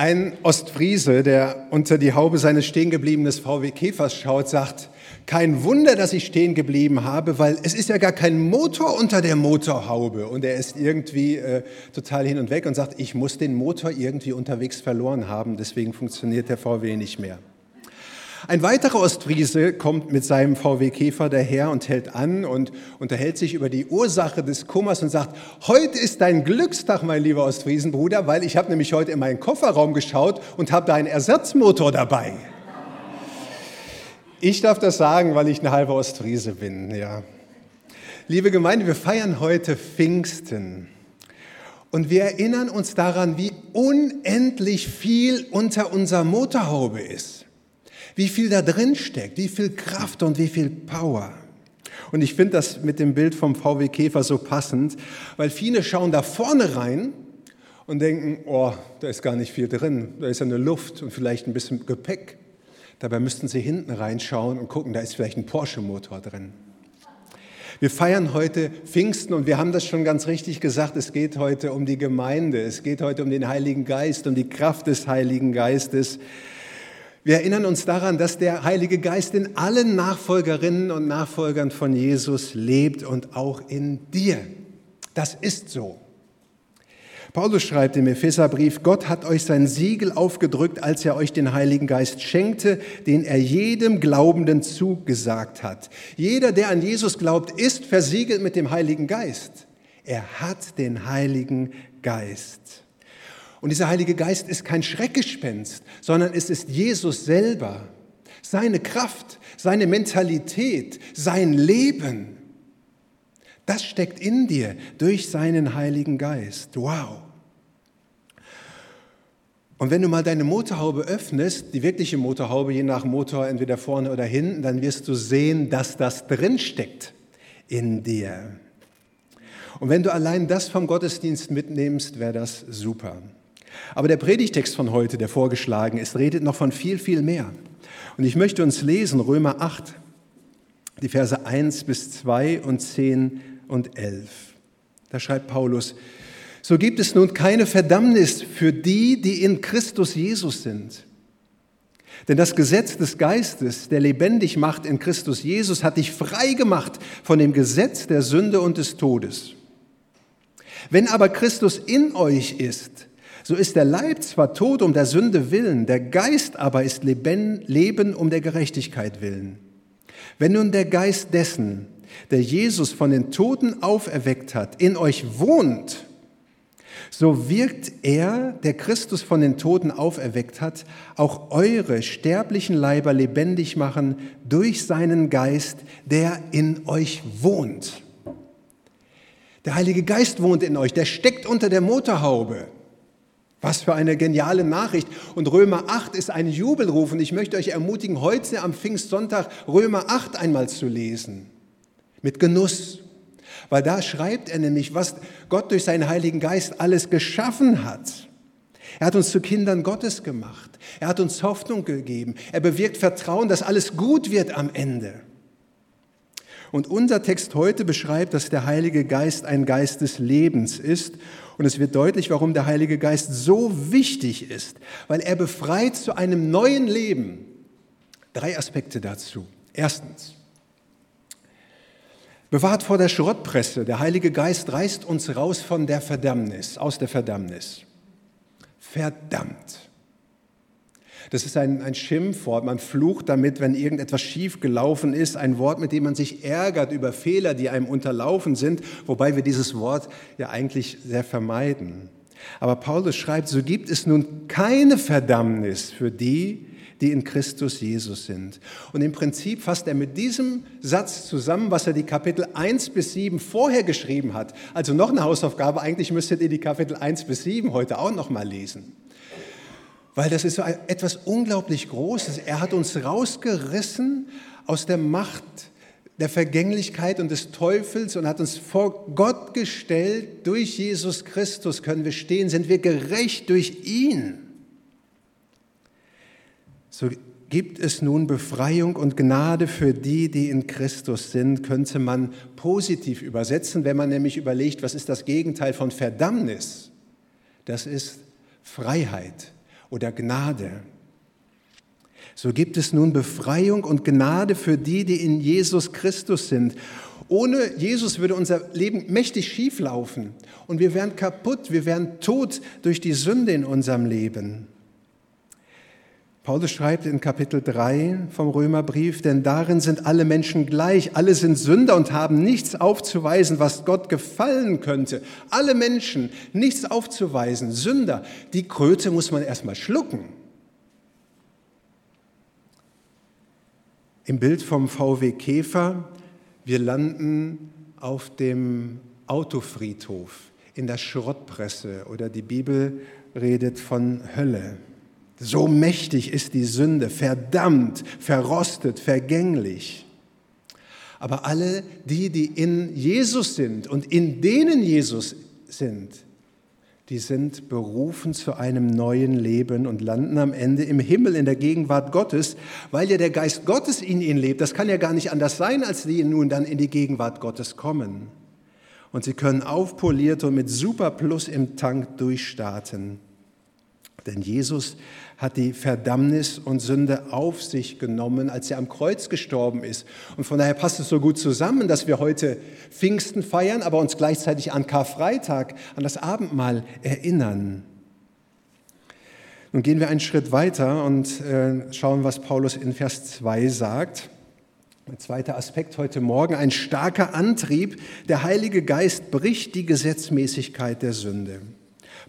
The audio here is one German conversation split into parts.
Ein Ostfriese, der unter die Haube seines stehengebliebenen VW Käfers schaut, sagt, kein Wunder, dass ich stehen geblieben habe, weil es ist ja gar kein Motor unter der Motorhaube. Und er ist irgendwie äh, total hin und weg und sagt, ich muss den Motor irgendwie unterwegs verloren haben, deswegen funktioniert der VW nicht mehr. Ein weiterer Ostfriese kommt mit seinem VW Käfer daher und hält an und unterhält sich über die Ursache des Kummers und sagt, heute ist dein Glückstag, mein lieber Ostfriesenbruder, weil ich habe nämlich heute in meinen Kofferraum geschaut und habe da einen Ersatzmotor dabei. Ich darf das sagen, weil ich eine halbe Ostfriese bin, ja. Liebe Gemeinde, wir feiern heute Pfingsten. Und wir erinnern uns daran, wie unendlich viel unter unserer Motorhaube ist wie viel da drin steckt, wie viel Kraft und wie viel Power. Und ich finde das mit dem Bild vom VW Käfer so passend, weil viele schauen da vorne rein und denken, oh, da ist gar nicht viel drin, da ist ja eine Luft und vielleicht ein bisschen Gepäck. Dabei müssten sie hinten reinschauen und gucken, da ist vielleicht ein Porsche-Motor drin. Wir feiern heute Pfingsten und wir haben das schon ganz richtig gesagt, es geht heute um die Gemeinde, es geht heute um den Heiligen Geist, um die Kraft des Heiligen Geistes. Wir erinnern uns daran, dass der Heilige Geist in allen Nachfolgerinnen und Nachfolgern von Jesus lebt und auch in dir. Das ist so. Paulus schreibt im Epheserbrief, Gott hat euch sein Siegel aufgedrückt, als er euch den Heiligen Geist schenkte, den er jedem Glaubenden zugesagt hat. Jeder, der an Jesus glaubt, ist versiegelt mit dem Heiligen Geist. Er hat den Heiligen Geist. Und dieser Heilige Geist ist kein Schreckgespenst, sondern es ist Jesus selber, seine Kraft, seine Mentalität, sein Leben. Das steckt in dir durch seinen Heiligen Geist. Wow. Und wenn du mal deine Motorhaube öffnest, die wirkliche Motorhaube, je nach Motor, entweder vorne oder hinten, dann wirst du sehen, dass das drin steckt in dir. Und wenn du allein das vom Gottesdienst mitnimmst, wäre das super. Aber der Predigtext von heute, der vorgeschlagen ist, redet noch von viel, viel mehr. Und ich möchte uns lesen Römer 8, die Verse 1 bis 2 und 10 und 11. Da schreibt Paulus, so gibt es nun keine Verdammnis für die, die in Christus Jesus sind. Denn das Gesetz des Geistes, der lebendig macht in Christus Jesus, hat dich frei gemacht von dem Gesetz der Sünde und des Todes. Wenn aber Christus in euch ist, so ist der Leib zwar tot um der Sünde willen, der Geist aber ist Leben um der Gerechtigkeit willen. Wenn nun der Geist dessen, der Jesus von den Toten auferweckt hat, in euch wohnt, so wirkt er, der Christus von den Toten auferweckt hat, auch eure sterblichen Leiber lebendig machen durch seinen Geist, der in euch wohnt. Der Heilige Geist wohnt in euch, der steckt unter der Motorhaube. Was für eine geniale Nachricht. Und Römer 8 ist ein Jubelruf. Und ich möchte euch ermutigen, heute am Pfingstsonntag Römer 8 einmal zu lesen. Mit Genuss. Weil da schreibt er nämlich, was Gott durch seinen Heiligen Geist alles geschaffen hat. Er hat uns zu Kindern Gottes gemacht. Er hat uns Hoffnung gegeben. Er bewirkt Vertrauen, dass alles gut wird am Ende. Und unser Text heute beschreibt, dass der Heilige Geist ein Geist des Lebens ist und es wird deutlich, warum der Heilige Geist so wichtig ist, weil er befreit zu einem neuen Leben. Drei Aspekte dazu. Erstens, bewahrt vor der Schrottpresse. Der Heilige Geist reißt uns raus von der Verdammnis, aus der Verdammnis. Verdammt. Das ist ein, ein Schimpfwort. Man flucht damit, wenn irgendetwas schief gelaufen ist. Ein Wort, mit dem man sich ärgert über Fehler, die einem unterlaufen sind, wobei wir dieses Wort ja eigentlich sehr vermeiden. Aber Paulus schreibt, so gibt es nun keine Verdammnis für die, die in Christus Jesus sind. Und im Prinzip fasst er mit diesem Satz zusammen, was er die Kapitel 1 bis 7 vorher geschrieben hat. Also noch eine Hausaufgabe, eigentlich müsstet ihr die Kapitel 1 bis 7 heute auch noch mal lesen weil das ist so etwas unglaublich Großes. Er hat uns rausgerissen aus der Macht der Vergänglichkeit und des Teufels und hat uns vor Gott gestellt. Durch Jesus Christus können wir stehen, sind wir gerecht durch ihn. So gibt es nun Befreiung und Gnade für die, die in Christus sind, könnte man positiv übersetzen, wenn man nämlich überlegt, was ist das Gegenteil von Verdammnis? Das ist Freiheit oder Gnade. So gibt es nun Befreiung und Gnade für die, die in Jesus Christus sind. Ohne Jesus würde unser Leben mächtig schief laufen und wir wären kaputt, wir wären tot durch die Sünde in unserem Leben. Paulus schreibt in Kapitel 3 vom Römerbrief, denn darin sind alle Menschen gleich, alle sind Sünder und haben nichts aufzuweisen, was Gott gefallen könnte. Alle Menschen, nichts aufzuweisen, Sünder. Die Kröte muss man erstmal schlucken. Im Bild vom VW Käfer wir landen auf dem Autofriedhof, in der Schrottpresse oder die Bibel redet von Hölle. So mächtig ist die Sünde, verdammt, verrostet, vergänglich. Aber alle die, die in Jesus sind und in denen Jesus sind, die sind berufen zu einem neuen Leben und landen am Ende im Himmel in der Gegenwart Gottes, weil ja der Geist Gottes in ihnen lebt. Das kann ja gar nicht anders sein, als die nun dann in die Gegenwart Gottes kommen. Und sie können aufpoliert und mit Super Plus im Tank durchstarten. Denn Jesus hat die Verdammnis und Sünde auf sich genommen, als er am Kreuz gestorben ist. Und von daher passt es so gut zusammen, dass wir heute Pfingsten feiern, aber uns gleichzeitig an Karfreitag, an das Abendmahl erinnern. Nun gehen wir einen Schritt weiter und äh, schauen, was Paulus in Vers 2 sagt. Ein zweiter Aspekt heute Morgen, ein starker Antrieb. Der Heilige Geist bricht die Gesetzmäßigkeit der Sünde.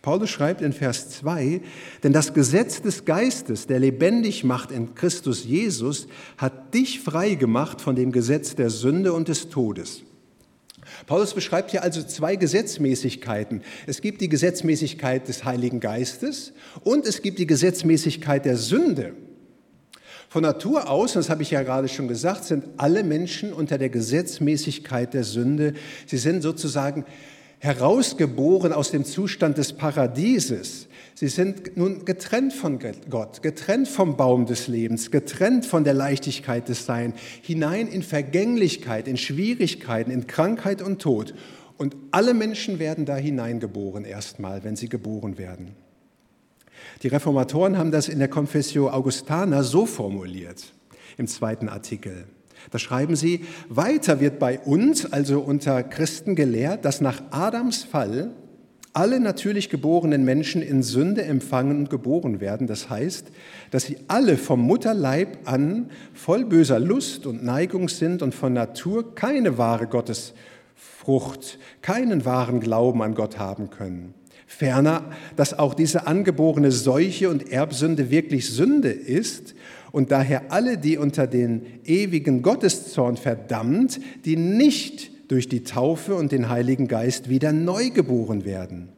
Paulus schreibt in Vers 2, denn das Gesetz des Geistes, der lebendig macht in Christus Jesus, hat dich frei gemacht von dem Gesetz der Sünde und des Todes. Paulus beschreibt hier also zwei Gesetzmäßigkeiten. Es gibt die Gesetzmäßigkeit des Heiligen Geistes und es gibt die Gesetzmäßigkeit der Sünde. Von Natur aus, das habe ich ja gerade schon gesagt, sind alle Menschen unter der Gesetzmäßigkeit der Sünde. Sie sind sozusagen herausgeboren aus dem Zustand des Paradieses. Sie sind nun getrennt von Gott, getrennt vom Baum des Lebens, getrennt von der Leichtigkeit des Seins, hinein in Vergänglichkeit, in Schwierigkeiten, in Krankheit und Tod. Und alle Menschen werden da hineingeboren erstmal, wenn sie geboren werden. Die Reformatoren haben das in der Confessio Augustana so formuliert im zweiten Artikel. Da schreiben sie, weiter wird bei uns, also unter Christen gelehrt, dass nach Adams Fall alle natürlich geborenen Menschen in Sünde empfangen und geboren werden. Das heißt, dass sie alle vom Mutterleib an voll böser Lust und Neigung sind und von Natur keine wahre Gottesfrucht, keinen wahren Glauben an Gott haben können. Ferner, dass auch diese angeborene Seuche und Erbsünde wirklich Sünde ist und daher alle, die unter den ewigen Gotteszorn verdammt, die nicht durch die Taufe und den Heiligen Geist wieder neu geboren werden.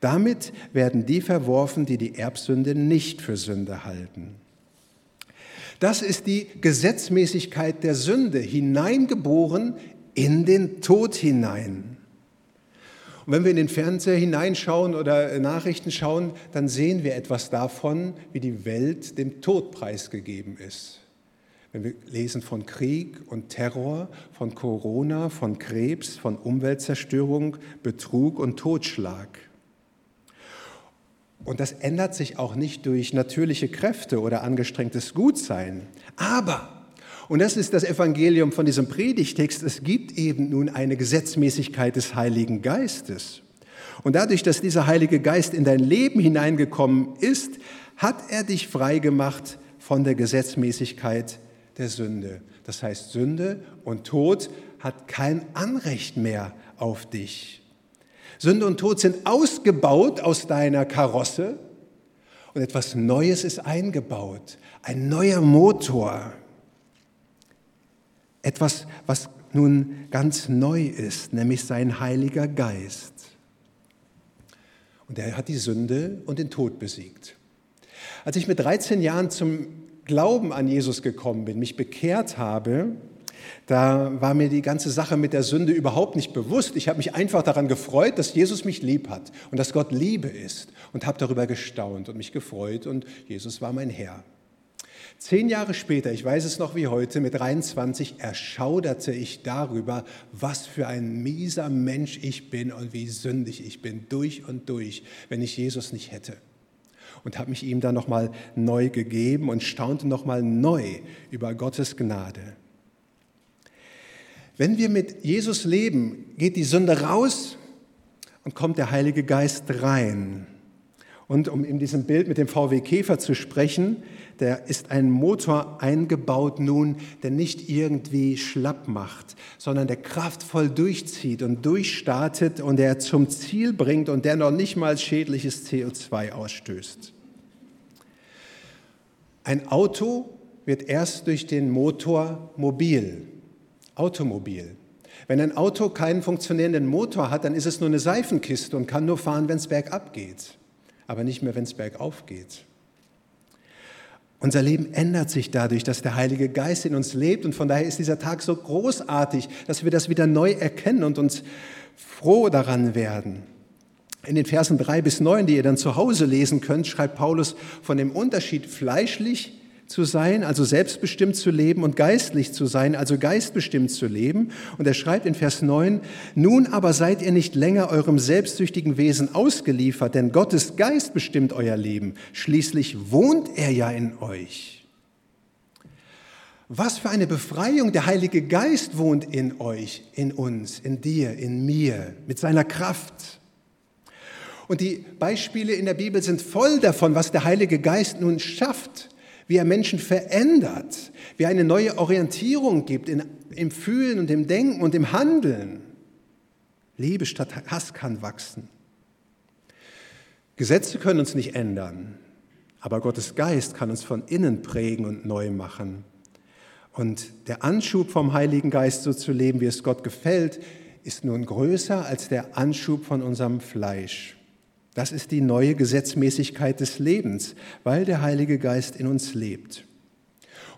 Damit werden die verworfen, die die Erbsünde nicht für Sünde halten. Das ist die Gesetzmäßigkeit der Sünde, hineingeboren in den Tod hinein. Und wenn wir in den Fernseher hineinschauen oder Nachrichten schauen, dann sehen wir etwas davon, wie die Welt dem Tod preisgegeben ist. Wenn wir lesen von Krieg und Terror, von Corona, von Krebs, von Umweltzerstörung, Betrug und Totschlag. Und das ändert sich auch nicht durch natürliche Kräfte oder angestrengtes Gutsein. Aber und das ist das Evangelium von diesem Predigtext. Es gibt eben nun eine Gesetzmäßigkeit des Heiligen Geistes. Und dadurch, dass dieser Heilige Geist in dein Leben hineingekommen ist, hat er dich frei gemacht von der Gesetzmäßigkeit der Sünde. Das heißt, Sünde und Tod hat kein Anrecht mehr auf dich. Sünde und Tod sind ausgebaut aus deiner Karosse und etwas Neues ist eingebaut. Ein neuer Motor. Etwas, was nun ganz neu ist, nämlich sein Heiliger Geist. Und er hat die Sünde und den Tod besiegt. Als ich mit 13 Jahren zum Glauben an Jesus gekommen bin, mich bekehrt habe, da war mir die ganze Sache mit der Sünde überhaupt nicht bewusst. Ich habe mich einfach daran gefreut, dass Jesus mich lieb hat und dass Gott Liebe ist und habe darüber gestaunt und mich gefreut und Jesus war mein Herr. Zehn Jahre später, ich weiß es noch wie heute, mit 23, erschauderte ich darüber, was für ein mieser Mensch ich bin und wie sündig ich bin, durch und durch, wenn ich Jesus nicht hätte. und habe mich ihm dann nochmal neu gegeben und staunte nochmal neu über Gottes Gnade. Wenn wir mit Jesus leben, geht die Sünde raus und kommt der Heilige Geist rein. Und um in diesem Bild mit dem VW Käfer zu sprechen, der ist ein Motor eingebaut nun, der nicht irgendwie schlapp macht, sondern der kraftvoll durchzieht und durchstartet und der zum Ziel bringt und der noch nicht mal schädliches CO2 ausstößt. Ein Auto wird erst durch den Motor mobil, automobil. Wenn ein Auto keinen funktionierenden Motor hat, dann ist es nur eine Seifenkiste und kann nur fahren, wenn es bergab geht, aber nicht mehr, wenn es bergauf geht. Unser Leben ändert sich dadurch, dass der Heilige Geist in uns lebt und von daher ist dieser Tag so großartig, dass wir das wieder neu erkennen und uns froh daran werden. In den Versen drei bis neun, die ihr dann zu Hause lesen könnt, schreibt Paulus von dem Unterschied fleischlich zu sein, also selbstbestimmt zu leben und geistlich zu sein, also geistbestimmt zu leben. Und er schreibt in Vers 9, nun aber seid ihr nicht länger eurem selbstsüchtigen Wesen ausgeliefert, denn Gottes Geist bestimmt euer Leben. Schließlich wohnt er ja in euch. Was für eine Befreiung. Der Heilige Geist wohnt in euch, in uns, in dir, in mir, mit seiner Kraft. Und die Beispiele in der Bibel sind voll davon, was der Heilige Geist nun schafft wie er Menschen verändert, wie er eine neue Orientierung gibt in, im Fühlen und im Denken und im Handeln. Liebe statt Hass kann wachsen. Gesetze können uns nicht ändern, aber Gottes Geist kann uns von innen prägen und neu machen. Und der Anschub vom Heiligen Geist so zu leben, wie es Gott gefällt, ist nun größer als der Anschub von unserem Fleisch. Das ist die neue Gesetzmäßigkeit des Lebens, weil der Heilige Geist in uns lebt.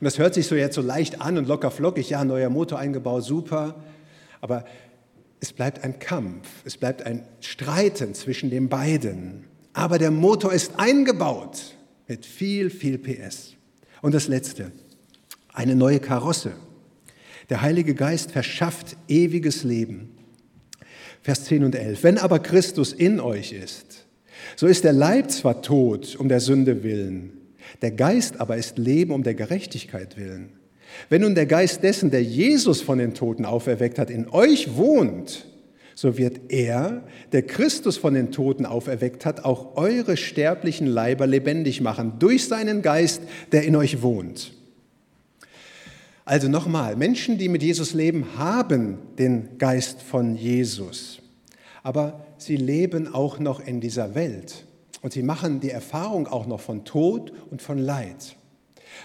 Und das hört sich so jetzt so leicht an und locker flockig, ja, neuer Motor eingebaut, super. Aber es bleibt ein Kampf, es bleibt ein Streiten zwischen den beiden. Aber der Motor ist eingebaut mit viel, viel PS. Und das Letzte, eine neue Karosse. Der Heilige Geist verschafft ewiges Leben. Vers 10 und 11. Wenn aber Christus in euch ist, so ist der Leib zwar tot um der Sünde willen, der Geist aber ist Leben um der Gerechtigkeit willen. Wenn nun der Geist dessen, der Jesus von den Toten auferweckt hat, in euch wohnt, so wird er, der Christus von den Toten auferweckt hat, auch eure sterblichen Leiber lebendig machen, durch seinen Geist, der in euch wohnt. Also nochmal, Menschen, die mit Jesus leben, haben den Geist von Jesus. Aber sie leben auch noch in dieser Welt. Und sie machen die Erfahrung auch noch von Tod und von Leid.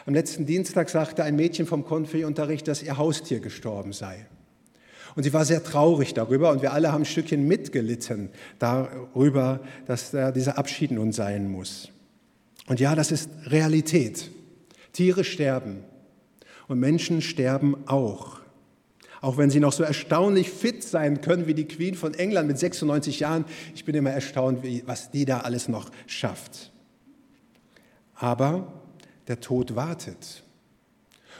Am letzten Dienstag sagte ein Mädchen vom Konfi-Unterricht, dass ihr Haustier gestorben sei. Und sie war sehr traurig darüber und wir alle haben ein Stückchen mitgelitten darüber, dass dieser Abschied nun sein muss. Und ja, das ist Realität. Tiere sterben und Menschen sterben auch. Auch wenn sie noch so erstaunlich fit sein können wie die Queen von England mit 96 Jahren. Ich bin immer erstaunt, was die da alles noch schafft. Aber der Tod wartet.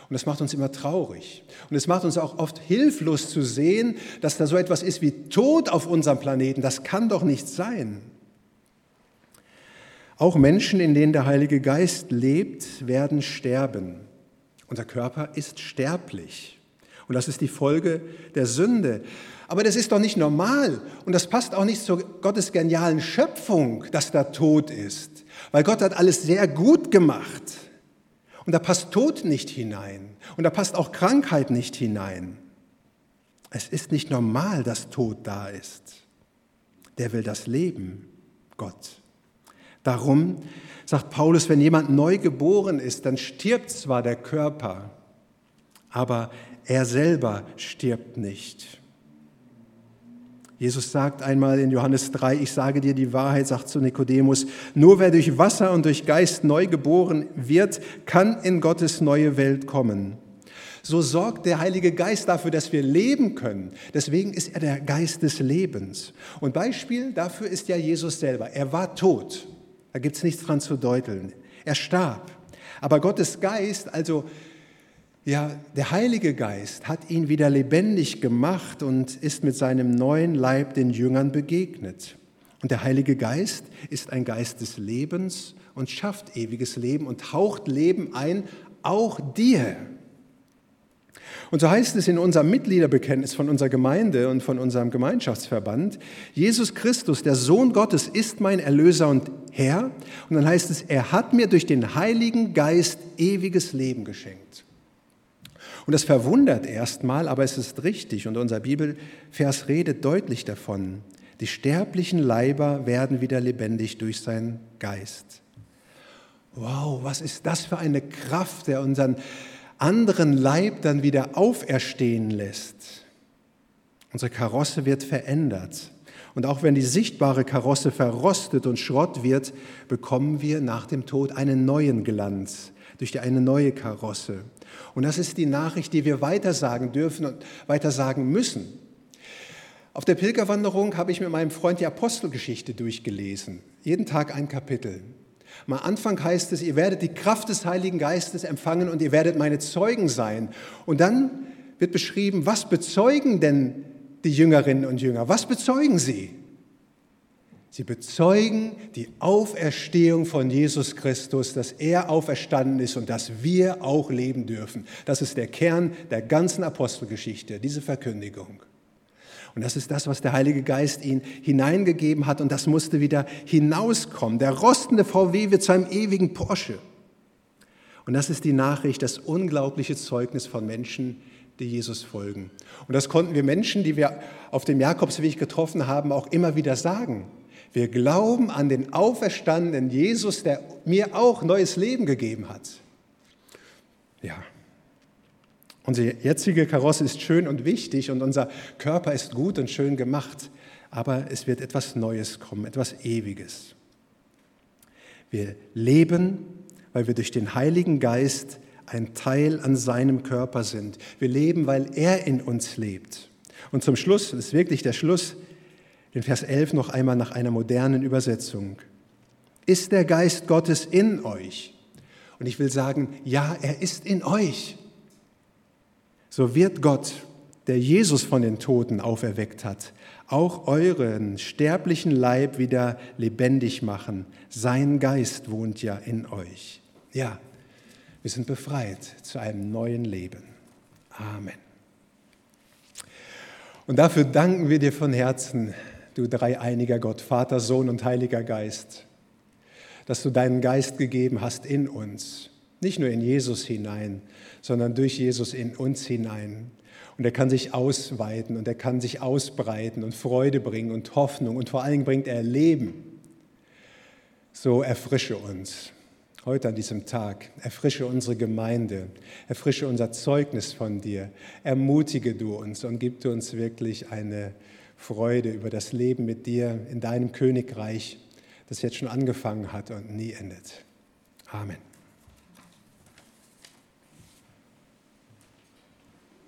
Und das macht uns immer traurig. Und es macht uns auch oft hilflos zu sehen, dass da so etwas ist wie Tod auf unserem Planeten. Das kann doch nicht sein. Auch Menschen, in denen der Heilige Geist lebt, werden sterben. Unser Körper ist sterblich. Und das ist die Folge der Sünde. Aber das ist doch nicht normal und das passt auch nicht zur Gottes genialen Schöpfung, dass da Tod ist. Weil Gott hat alles sehr gut gemacht. Und da passt Tod nicht hinein. Und da passt auch Krankheit nicht hinein. Es ist nicht normal, dass Tod da ist. Der will das Leben, Gott. Darum sagt Paulus, wenn jemand neu geboren ist, dann stirbt zwar der Körper, aber er selber stirbt nicht. Jesus sagt einmal in Johannes 3, ich sage dir die Wahrheit, sagt zu Nikodemus, nur wer durch Wasser und durch Geist neu geboren wird, kann in Gottes neue Welt kommen. So sorgt der Heilige Geist dafür, dass wir leben können. Deswegen ist er der Geist des Lebens. Und Beispiel dafür ist ja Jesus selber. Er war tot. Da gibt es nichts dran zu deuteln. Er starb. Aber Gottes Geist, also ja, der Heilige Geist hat ihn wieder lebendig gemacht und ist mit seinem neuen Leib den Jüngern begegnet. Und der Heilige Geist ist ein Geist des Lebens und schafft ewiges Leben und haucht Leben ein, auch dir. Und so heißt es in unserem Mitgliederbekenntnis von unserer Gemeinde und von unserem Gemeinschaftsverband, Jesus Christus, der Sohn Gottes, ist mein Erlöser und Herr. Und dann heißt es, er hat mir durch den Heiligen Geist ewiges Leben geschenkt. Und das verwundert erstmal, aber es ist richtig und unser Bibelvers redet deutlich davon. Die sterblichen Leiber werden wieder lebendig durch seinen Geist. Wow, was ist das für eine Kraft, der unseren anderen Leib dann wieder auferstehen lässt. Unsere Karosse wird verändert. Und auch wenn die sichtbare Karosse verrostet und Schrott wird, bekommen wir nach dem Tod einen neuen Glanz durch eine neue Karosse. Und das ist die Nachricht, die wir weitersagen dürfen und weitersagen müssen. Auf der Pilgerwanderung habe ich mit meinem Freund die Apostelgeschichte durchgelesen. Jeden Tag ein Kapitel. Am Anfang heißt es, ihr werdet die Kraft des Heiligen Geistes empfangen und ihr werdet meine Zeugen sein. Und dann wird beschrieben, was bezeugen denn die Jüngerinnen und Jünger? Was bezeugen sie? Sie bezeugen die Auferstehung von Jesus Christus, dass er auferstanden ist und dass wir auch leben dürfen. Das ist der Kern der ganzen Apostelgeschichte, diese Verkündigung. Und das ist das, was der Heilige Geist ihn hineingegeben hat und das musste wieder hinauskommen. Der rostende VW wird zu einem ewigen Porsche. Und das ist die Nachricht, das unglaubliche Zeugnis von Menschen, die Jesus folgen. Und das konnten wir Menschen, die wir auf dem Jakobsweg getroffen haben, auch immer wieder sagen. Wir glauben an den auferstandenen Jesus, der mir auch neues Leben gegeben hat. Ja, Unsere jetzige Karosse ist schön und wichtig und unser Körper ist gut und schön gemacht, aber es wird etwas Neues kommen, etwas Ewiges. Wir leben, weil wir durch den Heiligen Geist ein Teil an seinem Körper sind. Wir leben, weil er in uns lebt. Und zum Schluss, das ist wirklich der Schluss, den Vers 11 noch einmal nach einer modernen Übersetzung. Ist der Geist Gottes in euch? Und ich will sagen, ja, er ist in euch so wird Gott, der Jesus von den Toten auferweckt hat, auch euren sterblichen Leib wieder lebendig machen. Sein Geist wohnt ja in euch. Ja, wir sind befreit zu einem neuen Leben. Amen. Und dafür danken wir dir von Herzen, du dreieiniger Gott, Vater, Sohn und Heiliger Geist, dass du deinen Geist gegeben hast in uns, nicht nur in Jesus hinein, sondern durch Jesus in uns hinein. Und er kann sich ausweiten und er kann sich ausbreiten und Freude bringen und Hoffnung und vor allem bringt er Leben. So erfrische uns heute an diesem Tag. Erfrische unsere Gemeinde, erfrische unser Zeugnis von dir. Ermutige du uns und gib du uns wirklich eine Freude über das Leben mit dir in deinem Königreich, das jetzt schon angefangen hat und nie endet. Amen.